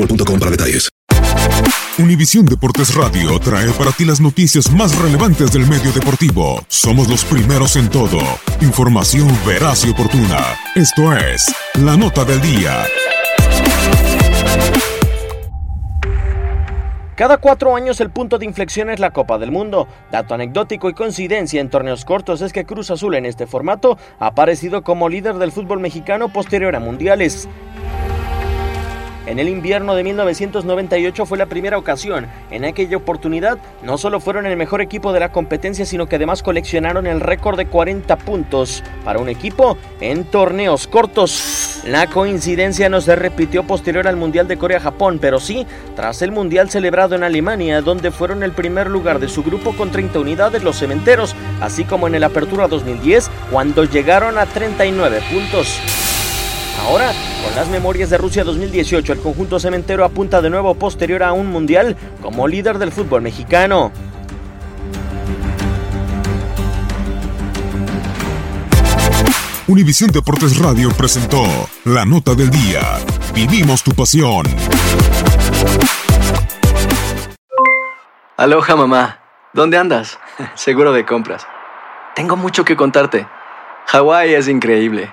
boostmobile.com para detalles. Univisión Deportes Radio trae para ti las noticias más relevantes del medio deportivo. Somos los primeros en todo. Información veraz y oportuna. Esto es La Nota del Día. Cada cuatro años el punto de inflexión es la Copa del Mundo. Dato anecdótico y coincidencia en torneos cortos es que Cruz Azul en este formato ha aparecido como líder del fútbol mexicano posterior a mundiales. En el invierno de 1998 fue la primera ocasión. En aquella oportunidad no solo fueron el mejor equipo de la competencia, sino que además coleccionaron el récord de 40 puntos para un equipo en torneos cortos. La coincidencia no se repitió posterior al Mundial de Corea-Japón, pero sí tras el Mundial celebrado en Alemania, donde fueron el primer lugar de su grupo con 30 unidades los cementeros, así como en el Apertura 2010, cuando llegaron a 39 puntos. Ahora, con las memorias de Rusia 2018, el conjunto cementero apunta de nuevo posterior a un mundial como líder del fútbol mexicano. Univisión Deportes Radio presentó La Nota del Día. Vivimos tu pasión. Aloha mamá, ¿dónde andas? Seguro de compras. Tengo mucho que contarte. Hawái es increíble.